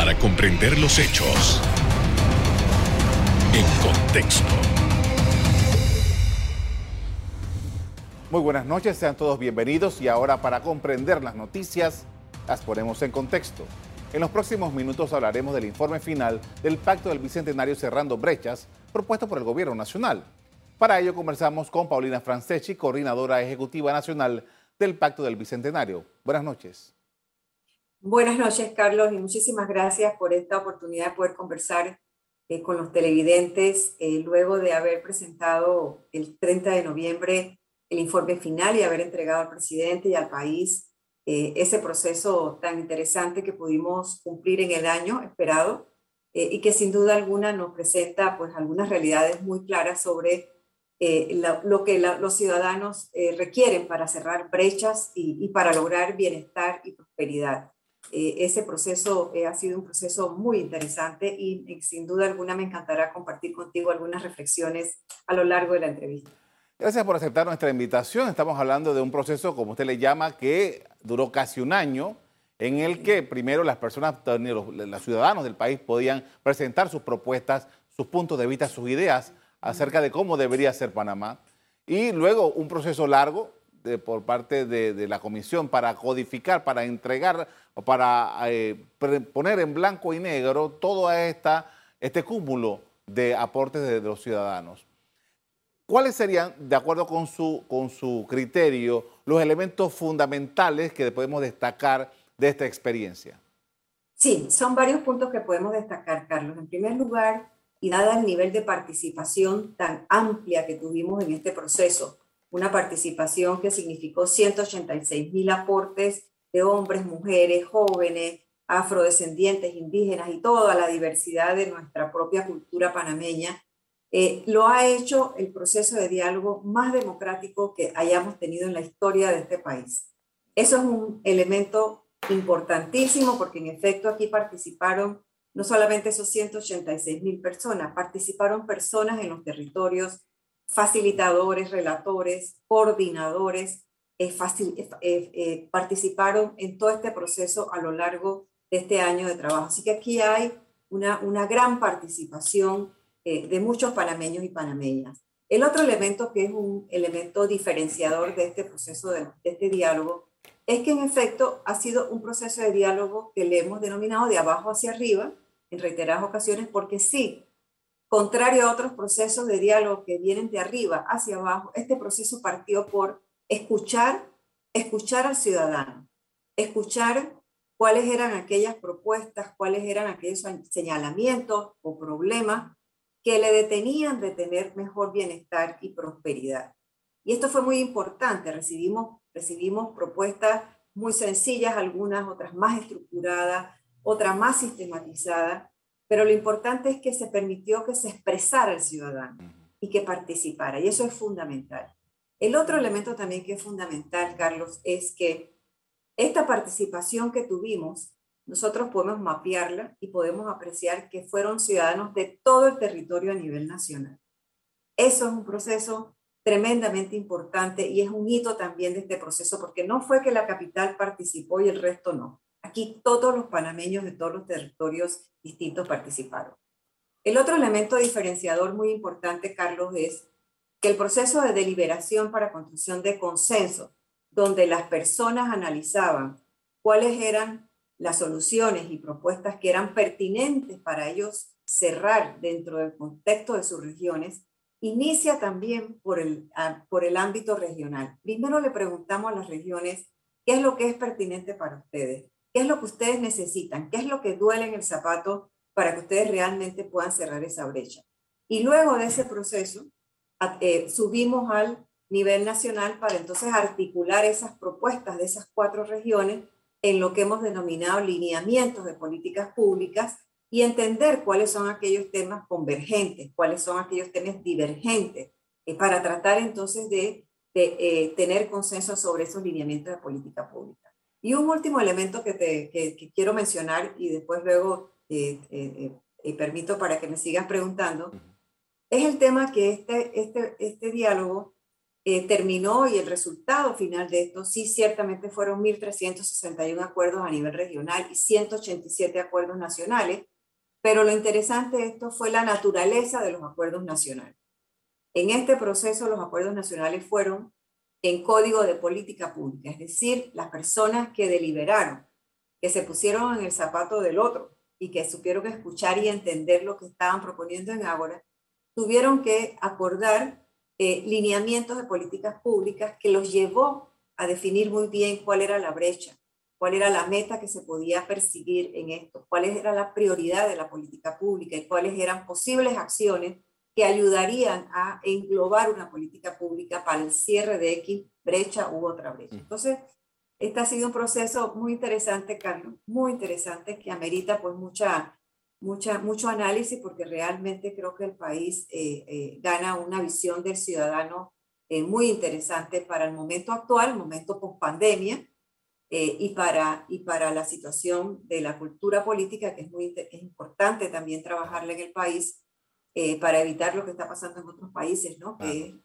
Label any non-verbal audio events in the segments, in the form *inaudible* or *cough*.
para comprender los hechos en contexto. Muy buenas noches, sean todos bienvenidos y ahora para comprender las noticias las ponemos en contexto. En los próximos minutos hablaremos del informe final del Pacto del Bicentenario Cerrando Brechas propuesto por el Gobierno Nacional. Para ello conversamos con Paulina Franceschi, coordinadora ejecutiva nacional del Pacto del Bicentenario. Buenas noches. Buenas noches, Carlos, y muchísimas gracias por esta oportunidad de poder conversar eh, con los televidentes eh, luego de haber presentado el 30 de noviembre el informe final y haber entregado al presidente y al país eh, ese proceso tan interesante que pudimos cumplir en el año esperado y que sin duda alguna nos presenta pues algunas realidades muy claras sobre lo que los ciudadanos requieren para cerrar brechas y para lograr bienestar y prosperidad. Eh, ese proceso eh, ha sido un proceso muy interesante y, sin duda alguna me encantará compartir contigo algunas reflexiones a lo largo de la entrevista. Gracias por aceptar nuestra invitación. Estamos hablando de un proceso, como usted le llama, que duró casi un año, en el que primero las personas, los, ciudadanos del país podían presentar sus propuestas, sus puntos de vista, sus ideas acerca de cómo debería ser Panamá. Y luego un proceso largo por parte de, la comisión para codificar, para entregar, para eh, poner en blanco y negro todo este cúmulo de aportes de, los ciudadanos. ¿Cuáles serían, de acuerdo con su, con su criterio, los elementos fundamentales que podemos destacar de esta experiencia? Sí, son varios puntos que podemos destacar, Carlos. En primer lugar, y dada el nivel de participación tan amplia que tuvimos en este proceso, una participación que significó 186 mil aportes de hombres, mujeres, jóvenes, afrodescendientes, indígenas y toda la diversidad de nuestra propia cultura panameña, eh, lo ha hecho el proceso de diálogo más democrático que hayamos tenido en la historia de este país. Eso es un elemento importantísimo porque en efecto aquí participaron no solamente esos 186 mil personas, participaron personas en los territorios facilitadores, relatores, coordinadores, eh, eh, eh, participaron en todo este proceso a lo largo de este año de trabajo. Así que aquí hay una, gran participación de muchos panameños y panameñas. El otro elemento que es un elemento diferenciador de este proceso, de, de este diálogo, es que en efecto ha sido un proceso de diálogo que le hemos denominado de abajo hacia arriba en reiteradas ocasiones, porque sí, Contrario a otros procesos de diálogo que vienen de arriba hacia abajo, este proceso partió por escuchar, escuchar al ciudadano, escuchar cuáles eran aquellas propuestas, cuáles eran aquellos señalamientos o problemas que le detenían de tener mejor bienestar y prosperidad. Y esto fue muy importante, recibimos, recibimos propuestas muy sencillas, algunas otras más estructuradas, otras más sistematizadas, pero lo importante es que se permitió que se expresara el ciudadano y que participara, y eso es fundamental. El otro elemento también que es fundamental, Carlos, es que esta participación que tuvimos, nosotros podemos mapearla y podemos apreciar que fueron ciudadanos de todo el territorio a nivel nacional. Eso es un proceso tremendamente importante y es un hito también de este proceso, porque no fue que la capital participó y el resto no. Aquí todos los panameños de todos los territorios distintos participaron. El otro elemento diferenciador muy importante, Carlos, es que el proceso de deliberación para construcción de consenso, donde las personas analizaban cuáles eran las soluciones y propuestas que eran pertinentes para ellos cerrar dentro del contexto de sus regiones, inicia también por el, por el ámbito regional. Primero le preguntamos a las regiones qué es lo que es pertinente para ustedes ¿Qué es lo que ustedes necesitan? ¿Qué es lo que duele en el zapato para que ustedes realmente puedan cerrar esa brecha? Y luego de ese proceso, eh, subimos al nivel nacional para entonces articular esas propuestas de esas cuatro regiones en lo que hemos denominado lineamientos de políticas públicas y entender cuáles son aquellos temas convergentes, cuáles son aquellos temas divergentes, eh, para tratar entonces de, eh, tener consenso sobre esos lineamientos de política pública. Y un último elemento que, te, que, quiero mencionar y después luego eh, eh, eh, permito para que me sigas preguntando, es el tema que este, este, este diálogo eh, terminó y el resultado final de esto sí ciertamente fueron 1.361 acuerdos a nivel regional y 187 acuerdos nacionales, pero lo interesante de esto fue la naturaleza de los acuerdos nacionales. En este proceso los acuerdos nacionales fueron en código de política pública, es decir, las personas que deliberaron, que se pusieron en el zapato del otro y que supieron escuchar y entender lo que estaban proponiendo en Ágora, tuvieron que acordar eh, lineamientos de políticas públicas que los llevó a definir muy bien cuál era la brecha, cuál era la meta que se podía perseguir en esto, cuál era la prioridad de la política pública y cuáles eran posibles acciones que ayudarían a englobar una política pública para el cierre de X brecha u otra brecha. Mm. Entonces, este ha sido un proceso muy interesante, Carlos, muy interesante, que amerita pues mucha mucha, mucho análisis porque realmente creo que el país eh, eh, gana una visión del ciudadano eh, muy interesante para el momento actual, el momento post pandemia, y, para, y para la situación de la cultura política, que es muy es importante también trabajarla en el país para evitar lo que está pasando en otros países, ¿no? Que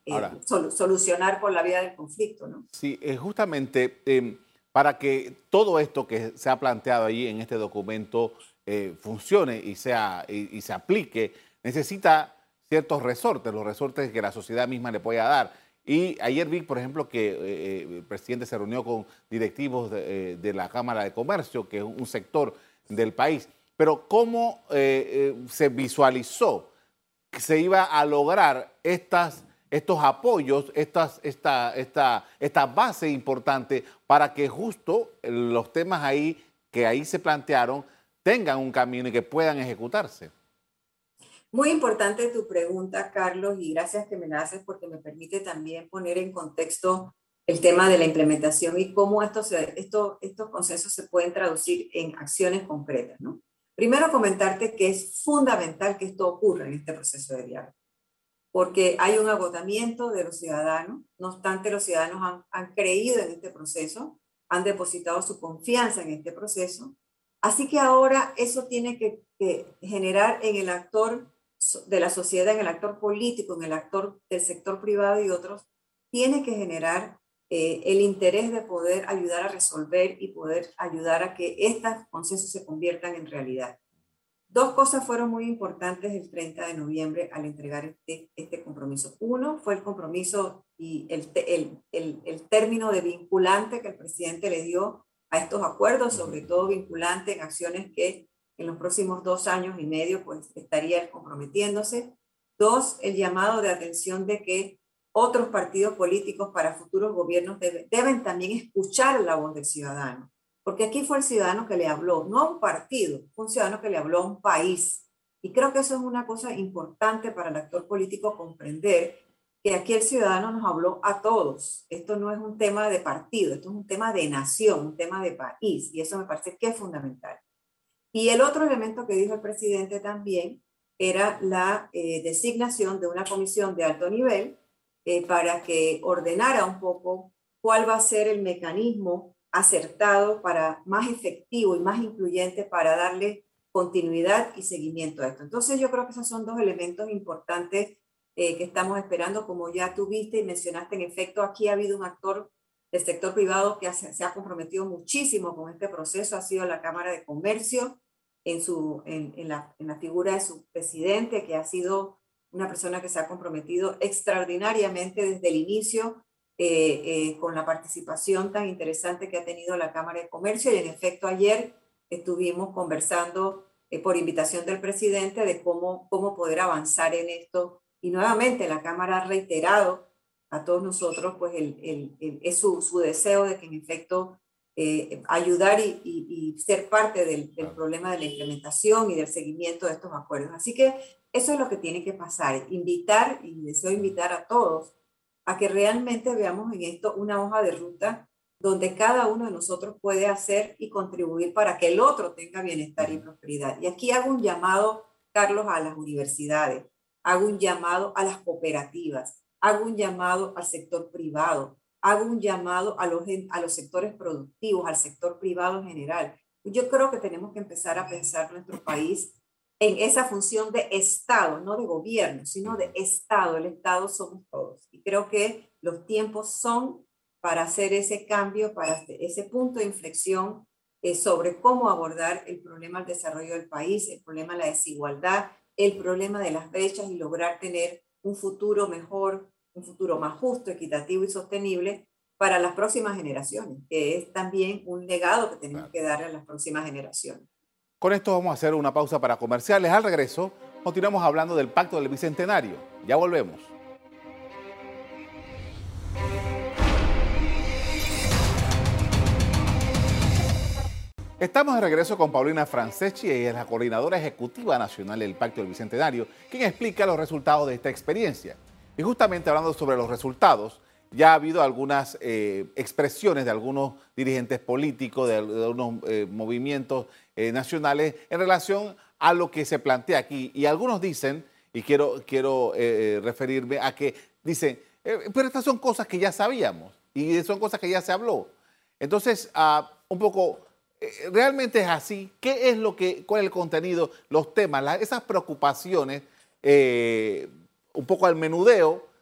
solucionar por la vía del conflicto, ¿no? Sí, justamente em, para que todo esto que se ha planteado ahí en este documento eh, funcione y, sea, y, se aplique, necesita ciertos resortes, los resortes que la sociedad misma le pueda dar. Y ayer vi, por ejemplo, que eh, eh, el presidente se reunió con directivos de, la Cámara de Comercio, que es un sector del país. Pero ¿cómo se visualizó se iba a lograr estos apoyos, estas, esta, base importante para que justo los temas ahí que ahí se plantearon tengan un camino y que puedan ejecutarse. Muy importante tu pregunta, Carlos, y gracias que me la haces porque me permite también poner en contexto el tema de la implementación y cómo estos, estos consensos se pueden traducir en acciones concretas. ¿no? Primero, comentarte que es fundamental que esto ocurra en este proceso de diálogo, porque hay un agotamiento de los ciudadanos, no obstante los ciudadanos han, creído en este proceso, han depositado su confianza en este proceso. Así que ahora eso tiene que, generar en el actor de la sociedad, en el actor político, en el actor del sector privado y otros, tiene que generar eh, el interés de poder ayudar a resolver y poder ayudar a que estos consensos se conviertan en realidad. Dos cosas fueron muy importantes el 30 de noviembre al entregar este, este compromiso. Uno fue el compromiso y el, el, el, el término de vinculante que el presidente le dio a estos acuerdos, sobre todo vinculantes en acciones que en los próximos dos años y medio pues estaría comprometiéndose. Dos, el llamado de atención de que otros partidos políticos para futuros gobiernos deben también escuchar la voz del ciudadano, porque aquí fue el ciudadano que le habló, no a un partido, fue un ciudadano que le habló a un país. Y creo que eso es una cosa importante para el actor político comprender que aquí el ciudadano nos habló a todos. Esto no es un tema de partido, esto es un tema de nación, un tema de país, y eso me parece que es fundamental. Y el otro elemento que dijo el presidente también era la eh, designación de una comisión de alto nivel eh, para que ordenara un poco cuál va a ser el mecanismo acertado para más efectivo y más incluyente para darle continuidad y seguimiento a esto. Entonces yo creo que esos son dos elementos importantes eh, que estamos esperando, como ya tuviste y mencionaste, en efecto, aquí ha habido un actor del sector privado que se ha comprometido muchísimo con este proceso, ha sido la Cámara de Comercio, en, su, en, la figura de su presidente, que ha sido una persona que se ha comprometido extraordinariamente desde el inicio eh, eh, con la participación tan interesante que ha tenido la Cámara de Comercio. Y en efecto, ayer estuvimos conversando por invitación del presidente de cómo, cómo poder avanzar en esto y nuevamente la Cámara ha reiterado a todos nosotros pues el, el, es su, su, deseo de que en efecto eh, ayudar y, y, ser parte del, del, problema de la implementación y del seguimiento de estos acuerdos. Así que eso es lo que tiene que pasar, invitar y deseo invitar a todos a que realmente veamos en esto una hoja de ruta donde cada uno de nosotros puede hacer y contribuir para que el otro tenga bienestar y prosperidad. Y aquí hago un llamado, Carlos, a las universidades hago un llamado a las cooperativas, hago un llamado al sector privado, hago un llamado a los, a los sectores productivos, al sector privado en general. Yo creo que tenemos que empezar a pensar nuestro país en esa función de Estado, no de gobierno, sino de Estado. El Estado somos todos. Y creo que los tiempos son para hacer ese cambio, para ese punto de inflexión eh, sobre cómo abordar el problema del desarrollo del país, el problema de la desigualdad, el problema de las brechas y lograr tener un futuro mejor, un futuro más justo, equitativo y sostenible para las próximas generaciones, que es también un legado que tenemos que darle a las próximas generaciones. Con esto vamos a hacer una pausa para comerciales. Al regreso, continuamos hablando del Pacto del Bicentenario. Ya volvemos. Estamos de regreso con Paulina Franceschi, ella es la coordinadora ejecutiva nacional del Pacto del Bicentenario, quien explica los resultados de esta experiencia. Y justamente hablando sobre los resultados, ya ha habido algunas eh, expresiones de algunos dirigentes políticos, de, algunos eh, movimientos eh, nacionales en relación a lo que se plantea aquí. Y algunos dicen, y quiero, quiero referirme a que dicen, pero estas son cosas que ya sabíamos y son cosas que ya se habló. Entonces, ah, un poco, ¿realmente es así? ¿Qué es lo que, cuál es el contenido, los temas, esas preocupaciones, un poco al menudeo?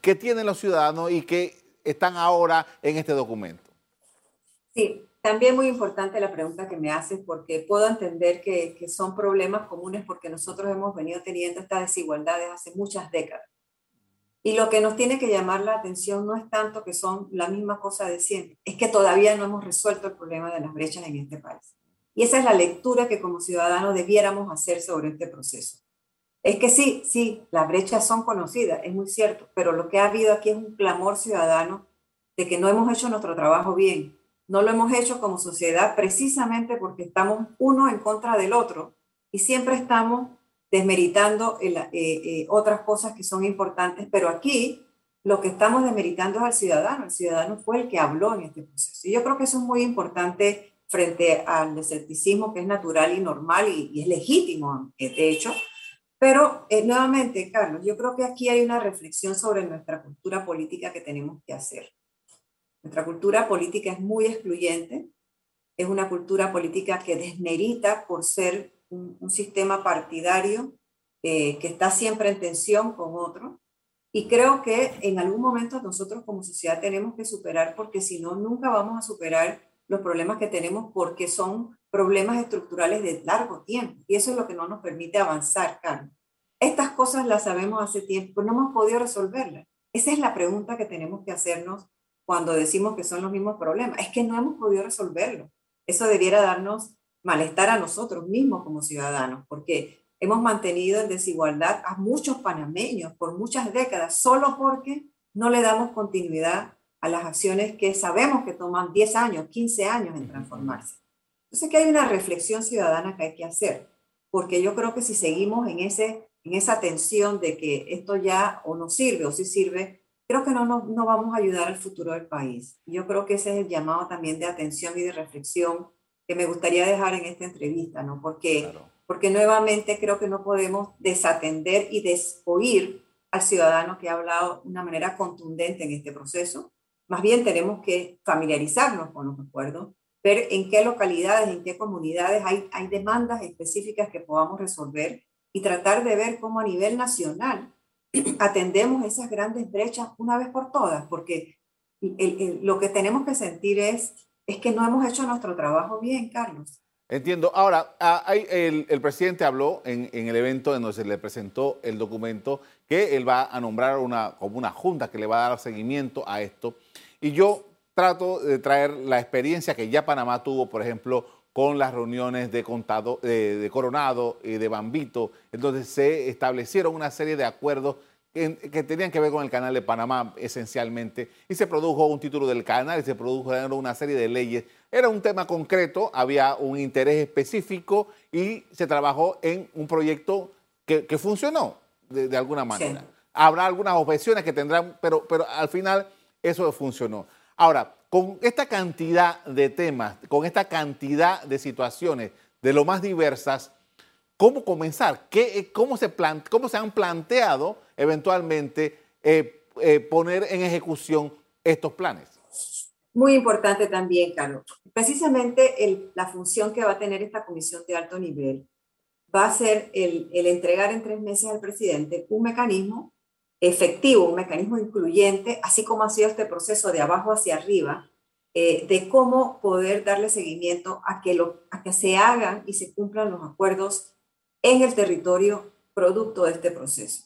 Que tienen los ciudadanos y que están ahora en este documento. Sí, también muy importante la pregunta que me haces porque puedo entender que, que son problemas comunes porque nosotros hemos venido teniendo estas desigualdades hace muchas décadas. Y lo que nos tiene que llamar la atención no es tanto que son la misma cosa de siempre, es que todavía no hemos resuelto el problema de las brechas en este país. Y esa es la lectura que como ciudadanos debiéramos hacer sobre este proceso. Es que sí, sí, las brechas son conocidas, es muy cierto, pero lo que ha habido aquí es un clamor ciudadano de que no hemos hecho nuestro trabajo bien. No lo hemos hecho como sociedad precisamente porque estamos uno en contra del otro y siempre estamos desmeritando eh, eh, otras cosas que son importantes, pero aquí lo que estamos desmeritando es al ciudadano. El ciudadano fue el que habló en este proceso. Y yo creo que eso es muy importante frente al escepticismo que es natural y normal y, y es legítimo, de hecho, pero eh, nuevamente, Carlos, yo creo que aquí hay una reflexión sobre nuestra cultura política que tenemos que hacer. Nuestra cultura política es muy excluyente, es una cultura política que desmerita por ser un, sistema partidario eh, que está siempre en tensión con otro. Y creo que en algún momento nosotros como sociedad tenemos que superar, porque si no, nunca vamos a superar los problemas que tenemos porque son problemas estructurales de largo tiempo. Y eso es lo que no nos permite avanzar, Carlos. Estas cosas las sabemos hace tiempo, no hemos podido resolverlas. Esa es la pregunta que tenemos que hacernos cuando decimos que son los mismos problemas. Es que no hemos podido resolverlo. Eso debiera darnos malestar a nosotros mismos como ciudadanos, porque hemos mantenido en desigualdad a muchos panameños por muchas décadas, solo porque no le damos continuidad a las acciones que sabemos que toman 10 años, 15 años en transformarse. Entonces, que hay una reflexión ciudadana que hay que hacer, porque yo creo que si seguimos en, ese, en esa tensión de que esto ya o no sirve o sí sirve, creo que no, no, no vamos a ayudar al futuro del país. Yo creo que ese es el llamado también de atención y de reflexión que me gustaría dejar en esta entrevista, ¿no? Porque, porque nuevamente creo que no podemos desatender y desoír al ciudadano que ha hablado de una manera contundente en este proceso más bien tenemos que familiarizarnos con los acuerdos, ver en qué localidades, en qué comunidades hay, hay demandas específicas que podamos resolver y tratar de ver cómo a nivel nacional *clears throat* atendemos esas grandes brechas una vez por todas, porque lo que tenemos que sentir es, es que no hemos hecho nuestro trabajo bien, Carlos. Entiendo. Ahora, ah, el, el, presidente habló en, en, el evento en donde se le presentó el documento que él va a nombrar una, como una junta que le va a dar seguimiento a esto. Y yo trato de traer la experiencia que ya Panamá tuvo, por ejemplo, con las reuniones de, contado, de, Coronado y de Bambito, entonces se establecieron una serie de acuerdos que, tenían que ver con el canal de Panamá esencialmente, y se produjo un título del canal y se produjo una serie de leyes. Era un tema concreto, había un interés específico y se trabajó en un proyecto que, funcionó de, alguna manera. Habrá algunas objeciones que tendrán, pero, pero al final eso funcionó. Ahora, con esta cantidad de temas, con esta cantidad de situaciones de lo más diversas, ¿cómo comenzar? ¿Qué, cómo, se ¿Cómo se han planteado eventualmente eh, eh, poner en ejecución estos planes? Muy importante también, Carlos. Precisamente la función que va a tener esta comisión de alto nivel va a ser el entregar en tres meses al presidente un mecanismo efectivo, un mecanismo incluyente, así como ha sido este proceso de abajo hacia arriba, eh, de cómo poder darle seguimiento a que, lo, a que se hagan y se cumplan los acuerdos en el territorio producto de este proceso.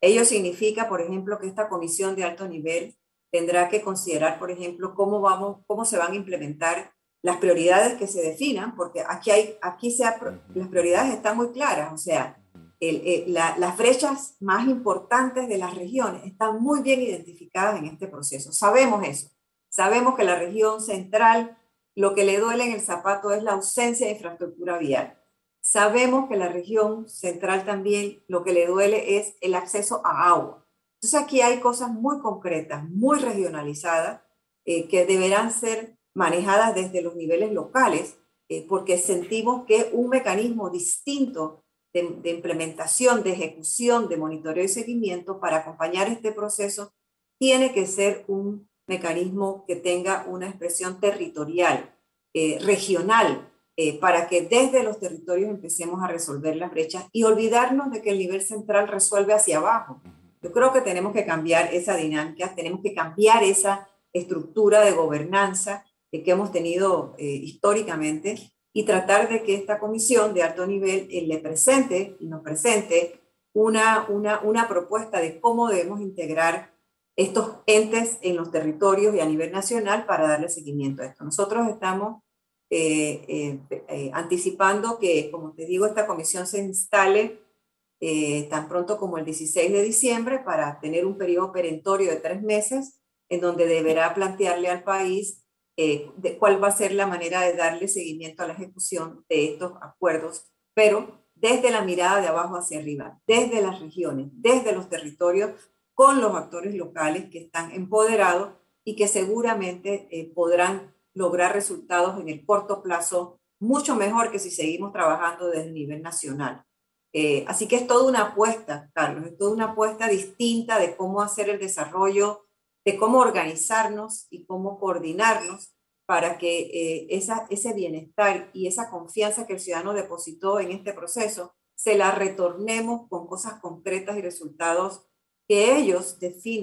Ello significa, por ejemplo, que esta comisión de alto nivel tendrá que considerar, por ejemplo, cómo, vamos, cómo se van a implementar las prioridades que se definan, porque aquí, hay, aquí se las prioridades están muy claras, o sea, las brechas más importantes de las regiones están muy bien identificadas en este proceso. Sabemos eso. Sabemos que la región central lo que le duele en el zapato es la ausencia de infraestructura vial. Sabemos que la región central también lo que le duele es el acceso a agua. Entonces aquí hay cosas muy concretas, muy regionalizadas, eh, que deberán ser manejadas desde los niveles locales, eh, porque sentimos que un mecanismo distinto de, implementación, de ejecución, de monitoreo y seguimiento para acompañar este proceso tiene que ser un mecanismo que tenga una expresión territorial, eh, regional, eh, para que desde los territorios empecemos a resolver las brechas y olvidarnos de que el nivel central resuelve hacia abajo. Yo creo que tenemos que cambiar esa dinámica, tenemos que cambiar esa estructura de gobernanza que hemos tenido eh, históricamente y tratar de que esta comisión de alto nivel le presente y nos presente una, una, una propuesta de cómo debemos integrar estos entes en los territorios y a nivel nacional para darle seguimiento a esto. Nosotros estamos eh, eh, eh, anticipando que, como te digo, esta comisión se instale tan pronto como el 16 de diciembre para tener un periodo perentorio de tres meses en donde deberá plantearle al país de cuál va a ser la manera de darle seguimiento a la ejecución de estos acuerdos, pero desde la mirada de abajo hacia arriba, desde las regiones, desde los territorios, con los actores locales que están empoderados y que seguramente eh, podrán lograr resultados en el corto plazo mucho mejor que si seguimos trabajando desde el nivel nacional. Eh, así que es toda una apuesta, Carlos, es toda una apuesta distinta de cómo hacer el desarrollo, de cómo organizarnos y cómo coordinarnos para que eh, esa, ese bienestar y esa confianza que el ciudadano depositó en este proceso se la retornemos con cosas concretas y resultados que ellos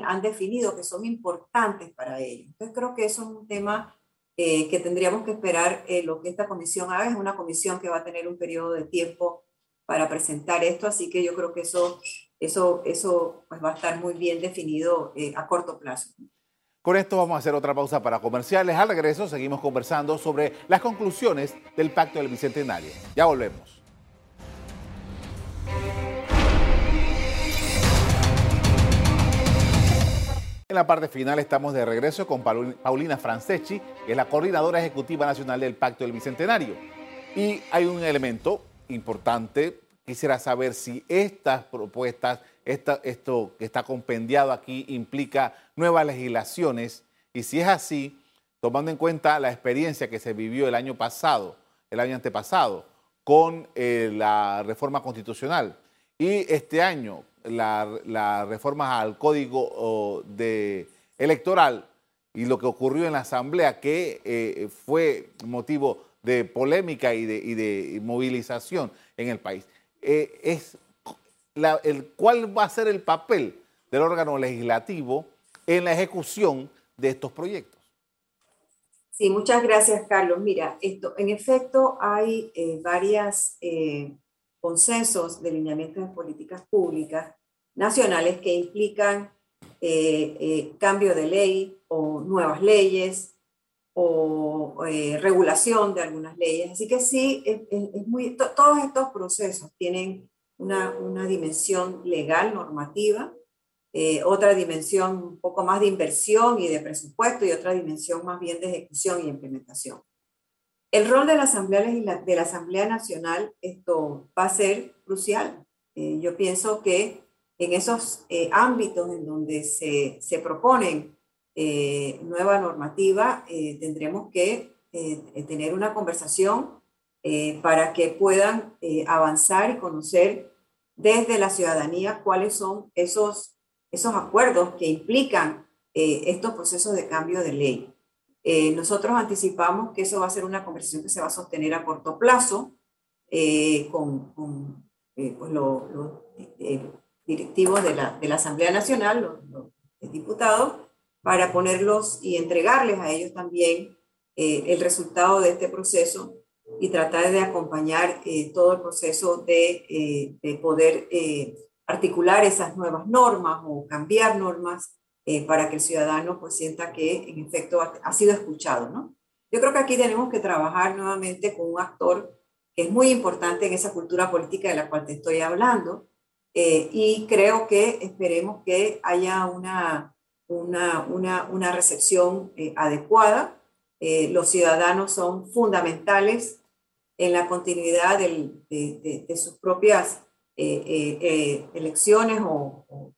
han definido que son importantes para ellos. Entonces creo que eso es un tema eh, que tendríamos que esperar eh, lo que esta comisión haga. Es una comisión que va a tener un periodo de tiempo para presentar esto, así que yo creo que eso, eso, eso pues va a estar muy bien definido eh, a corto plazo. Con esto vamos a hacer otra pausa para comerciales. Al regreso seguimos conversando sobre las conclusiones del Pacto del Bicentenario. Ya volvemos. En la parte final estamos de regreso con Paulina Franceschi, que es la coordinadora ejecutiva nacional del Pacto del Bicentenario. Y hay un elemento importante, quisiera saber si estas propuestas, esto que está compendiado aquí, implica nuevas legislaciones y si es así, tomando en cuenta la experiencia que se vivió el año pasado, el año antepasado, con eh, la reforma constitucional y este año las la reformas al código electoral y lo que ocurrió en la Asamblea, que eh, fue motivo de polémica y de, movilización en el país. Eh, es el, ¿Cuál va a ser el papel del órgano legislativo en la ejecución de estos proyectos? Sí, muchas gracias, Carlos. Mira, esto, en efecto, hay eh, varias consensos de lineamientos de políticas públicas nacionales que implican eh, eh, cambio de ley o nuevas leyes o eh, regulación de algunas leyes. Así que sí, es, muy, todos estos procesos tienen una, una dimensión legal, normativa, otra dimensión un poco más de inversión y de presupuesto y otra dimensión más bien de ejecución y implementación. El rol de la Asamblea, de la Asamblea Nacional esto va a ser crucial. yo pienso que en esos eh, ámbitos en donde se, se proponen eh, nueva normativa, eh, tendremos que tener una conversación para que puedan avanzar y conocer desde la ciudadanía cuáles son esos, esos acuerdos que implican estos procesos de cambio de ley. nosotros anticipamos que eso va a ser una conversación que se va a sostener a corto plazo con, con pues lo, directivos de la Asamblea Nacional, los, diputados, para ponerlos y entregarles a ellos también eh, el resultado de este proceso y tratar de acompañar eh, todo el proceso de, eh, de poder articular esas nuevas normas o cambiar normas para que el ciudadano pues sienta que en efecto ha, sido escuchado, ¿no? Yo creo que aquí tenemos que trabajar nuevamente con un actor que es muy importante en esa cultura política de la cual te estoy hablando, y creo que esperemos que haya una, una, una, una recepción eh, adecuada. Eh, los ciudadanos son fundamentales en la continuidad del, de, de, sus propias elecciones o,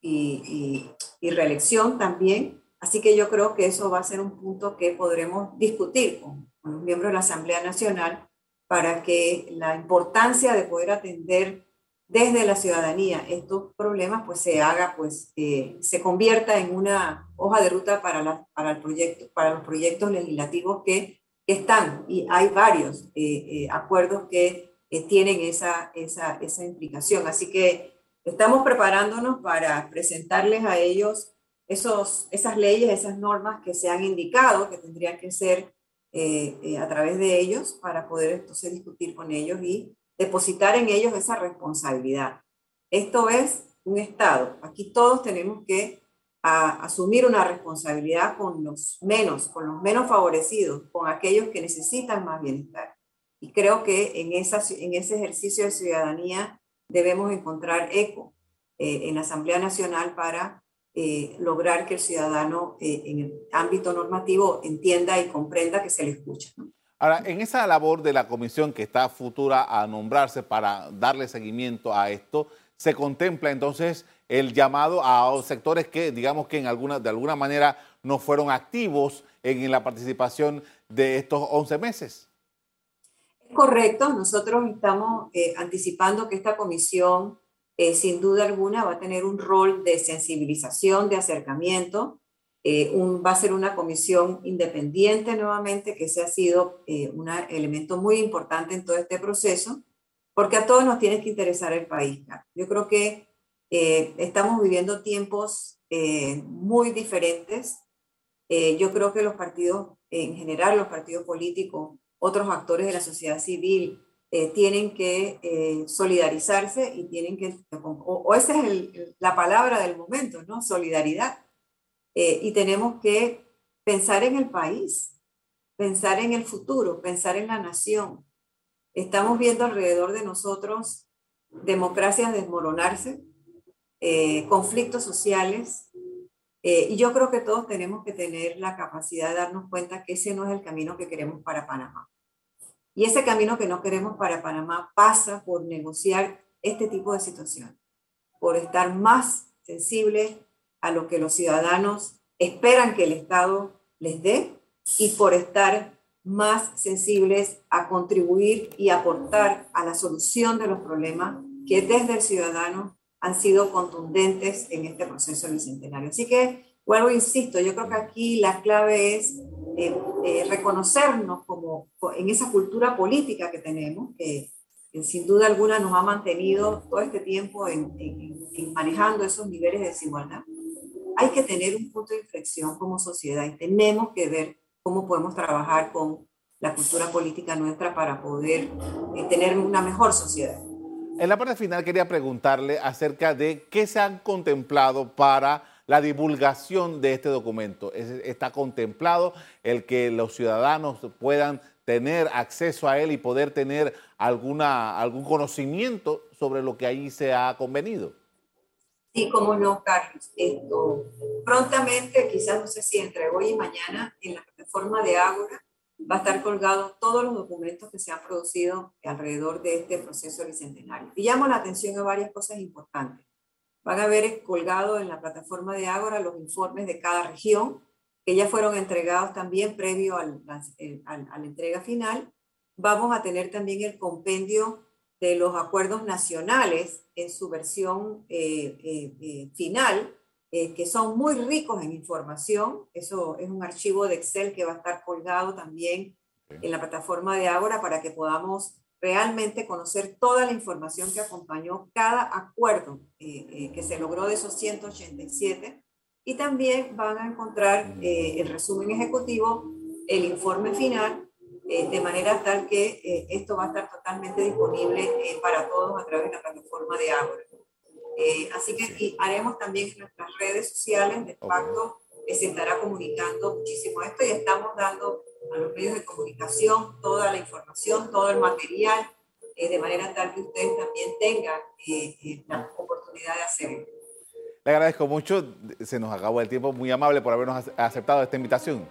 y, y, reelección también. Así que yo creo que eso va a ser un punto que podremos discutir con, con los miembros de la Asamblea Nacional para que la importancia de poder atender desde la ciudadanía estos problemas pues se haga, pues eh, se convierta en una hoja de ruta para, la, para, el proyecto, para los proyectos legislativos que, están y hay varios eh, eh, acuerdos que tienen esa, esa, esa implicación. Así que estamos preparándonos para presentarles a ellos esos, esas leyes, esas normas que se han indicado que tendrían que ser a través de ellos para poder entonces discutir con ellos y depositar en ellos esa responsabilidad. Esto es un Estado. Aquí todos tenemos que asumir una responsabilidad con los menos, con los menos favorecidos, con aquellos que necesitan más bienestar. Y creo que en, ese ejercicio de ciudadanía debemos encontrar eco eh, en la Asamblea Nacional para eh, lograr que el ciudadano eh, en el ámbito normativo entienda y comprenda que se le escucha. Ahora, en esa labor de la comisión que está futura a nombrarse para darle seguimiento a esto, se contempla entonces el llamado a sectores que, digamos que en alguna, de alguna manera no fueron activos en, la participación de estos 11 meses. Correcto, nosotros estamos eh, anticipando que esta comisión, eh, sin duda alguna, va a tener un rol de sensibilización, de acercamiento, eh, va a ser una comisión independiente nuevamente, que ese ha sido eh, un elemento muy importante en todo este proceso, porque a todos nos tiene que interesar el país. Yo creo que eh, estamos viviendo tiempos muy diferentes. yo creo que los partidos, en general los partidos políticos, otros actores de la sociedad civil, tienen que solidarizarse y tienen que, o, esa es la palabra del momento, ¿no? Solidaridad eh, y tenemos que pensar en el país, pensar en el futuro, pensar en la nación. Estamos viendo alrededor de nosotros democracias desmoronarse, eh, conflictos sociales, eh, y yo creo que todos tenemos que tener la capacidad de darnos cuenta que ese no es el camino que queremos para Panamá. Y ese camino que no queremos para Panamá pasa por negociar este tipo de situación, por estar más sensibles a lo que los ciudadanos esperan que el Estado les dé y por estar más sensibles a contribuir y aportar a la solución de los problemas que desde el ciudadano han sido contundentes en este proceso bicentenario. Así que, vuelvo, insisto, yo creo que aquí la clave es eh, eh, reconocernos como en esa cultura política que tenemos, que, sin duda alguna nos ha mantenido todo este tiempo en manejando esos niveles de desigualdad hay que tener un punto de inflexión como sociedad y tenemos que ver cómo podemos trabajar con la cultura política nuestra para poder eh, tener una mejor sociedad. En la parte final quería preguntarle acerca de qué se han contemplado para la divulgación de este documento. ¿Está contemplado el que los ciudadanos puedan tener acceso a él y poder tener alguna, algún conocimiento sobre lo que ahí se ha convenido? Sí, cómo no, Carlos. Esto, prontamente, quizás no sé si entre hoy y mañana, en la plataforma de Ágora va a estar colgado todos los documentos que se han producido alrededor de este proceso bicentenario. Y llamo la atención a varias cosas importantes. Van a ver colgado en la plataforma de Ágora los informes de cada región, que ya fueron entregados también previo a la entrega final. Vamos a tener también el compendio de los acuerdos nacionales en su versión eh, eh, eh, final, que son muy ricos en información. Eso es un archivo de Excel que va a estar colgado también en la plataforma de Ágora para que podamos realmente conocer toda la información que acompañó cada acuerdo que se logró de esos 187 y también van a encontrar el resumen ejecutivo, el informe final, de manera tal que esto va a estar totalmente disponible para todos a través de la plataforma de Ágora. así que haremos también en nuestras redes sociales de pacto que se estará comunicando muchísimo esto y estamos dando a los medios de comunicación toda la información, todo el material, eh, de manera tal que ustedes también tengan eh, eh, la oportunidad de hacerlo. Le agradezco mucho, se nos acabó el tiempo, muy amable por habernos aceptado esta invitación.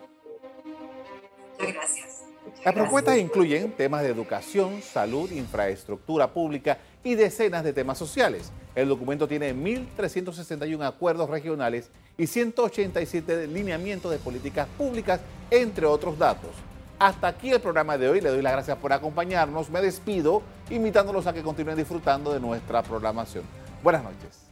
Muchas gracias. Las propuestas incluyen temas de educación, salud, infraestructura pública y decenas de temas sociales. El documento tiene 1.361 acuerdos regionales y 187 lineamientos de políticas públicas, entre otros datos. Hasta aquí el programa de hoy. Le doy las gracias por acompañarnos. Me despido invitándolos a que continúen disfrutando de nuestra programación. Buenas noches.